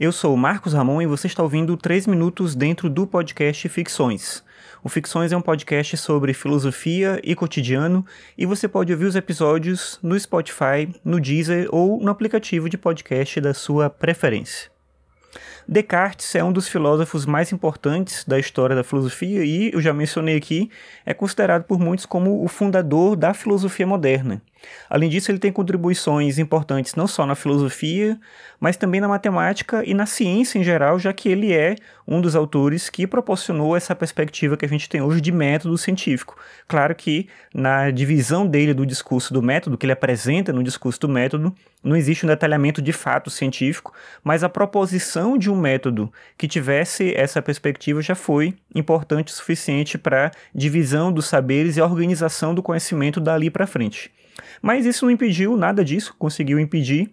Eu sou Marcos Ramon e você está ouvindo 3 minutos dentro do podcast Ficções. O Ficções é um podcast sobre filosofia e cotidiano e você pode ouvir os episódios no Spotify, no Deezer ou no aplicativo de podcast da sua preferência. Descartes é um dos filósofos mais importantes da história da filosofia e, eu já mencionei aqui, é considerado por muitos como o fundador da filosofia moderna. Além disso, ele tem contribuições importantes não só na filosofia, mas também na matemática e na ciência em geral, já que ele é um dos autores que proporcionou essa perspectiva que a gente tem hoje de método científico. Claro que na divisão dele do discurso do método, que ele apresenta no discurso do método, não existe um detalhamento de fato científico, mas a proposição de um método que tivesse essa perspectiva já foi importante o suficiente para divisão dos saberes e a organização do conhecimento dali para frente. Mas isso não impediu nada disso, conseguiu impedir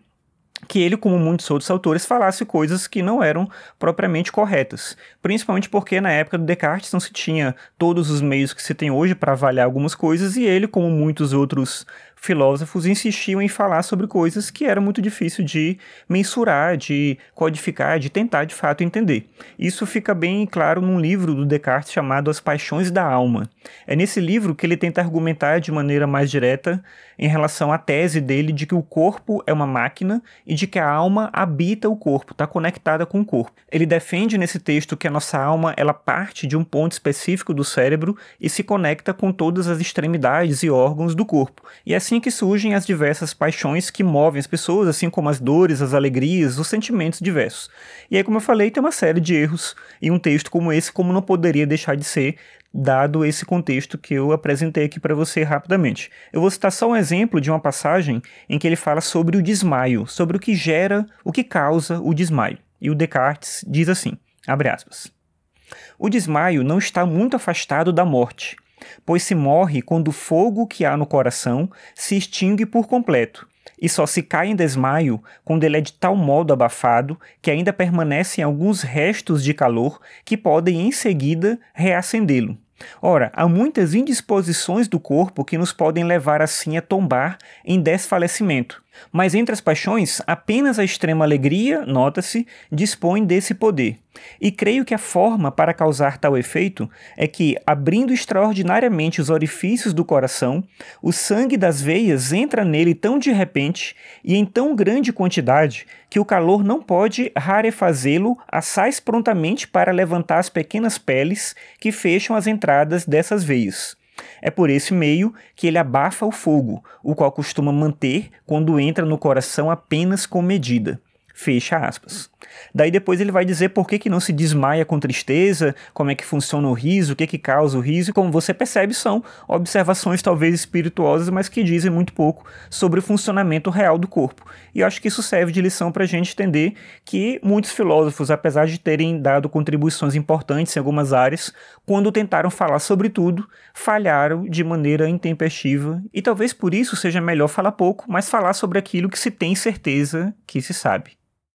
que ele, como muitos outros autores, falasse coisas que não eram propriamente corretas. Principalmente porque na época do Descartes não se tinha todos os meios que se tem hoje para avaliar algumas coisas, e ele, como muitos outros filósofos insistiam em falar sobre coisas que era muito difícil de mensurar, de codificar, de tentar de fato entender. Isso fica bem claro num livro do Descartes chamado As Paixões da Alma. É nesse livro que ele tenta argumentar de maneira mais direta em relação à tese dele de que o corpo é uma máquina e de que a alma habita o corpo, está conectada com o corpo. Ele defende nesse texto que a nossa alma ela parte de um ponto específico do cérebro e se conecta com todas as extremidades e órgãos do corpo. E é assim que surgem as diversas paixões que movem as pessoas, assim como as dores, as alegrias, os sentimentos diversos. E aí, como eu falei, tem uma série de erros e um texto como esse, como não poderia deixar de ser, dado esse contexto que eu apresentei aqui para você rapidamente. Eu vou citar só um exemplo de uma passagem em que ele fala sobre o desmaio, sobre o que gera, o que causa o desmaio. E o Descartes diz assim, abre aspas, o desmaio não está muito afastado da morte, pois se morre quando o fogo que há no coração se extingue por completo, e só se cai em desmaio quando ele é de tal modo abafado que ainda permanecem alguns restos de calor que podem em seguida reacendê-lo. Ora, há muitas indisposições do corpo que nos podem levar assim a tombar em desfalecimento. Mas entre as paixões, apenas a extrema alegria, nota-se, dispõe desse poder. E creio que a forma para causar tal efeito é que, abrindo extraordinariamente os orifícios do coração, o sangue das veias entra nele tão de repente e em tão grande quantidade que o calor não pode rarefazê-lo assaz prontamente para levantar as pequenas peles que fecham as entradas dessas veias. É por esse meio que ele abafa o fogo, o qual costuma manter quando entra no coração apenas com medida. Fecha aspas. Daí depois ele vai dizer por que, que não se desmaia com tristeza, como é que funciona o riso, o que, que causa o riso, e como você percebe, são observações talvez espirituosas, mas que dizem muito pouco sobre o funcionamento real do corpo. E eu acho que isso serve de lição para a gente entender que muitos filósofos, apesar de terem dado contribuições importantes em algumas áreas, quando tentaram falar sobre tudo, falharam de maneira intempestiva, e talvez por isso seja melhor falar pouco, mas falar sobre aquilo que se tem certeza que se sabe.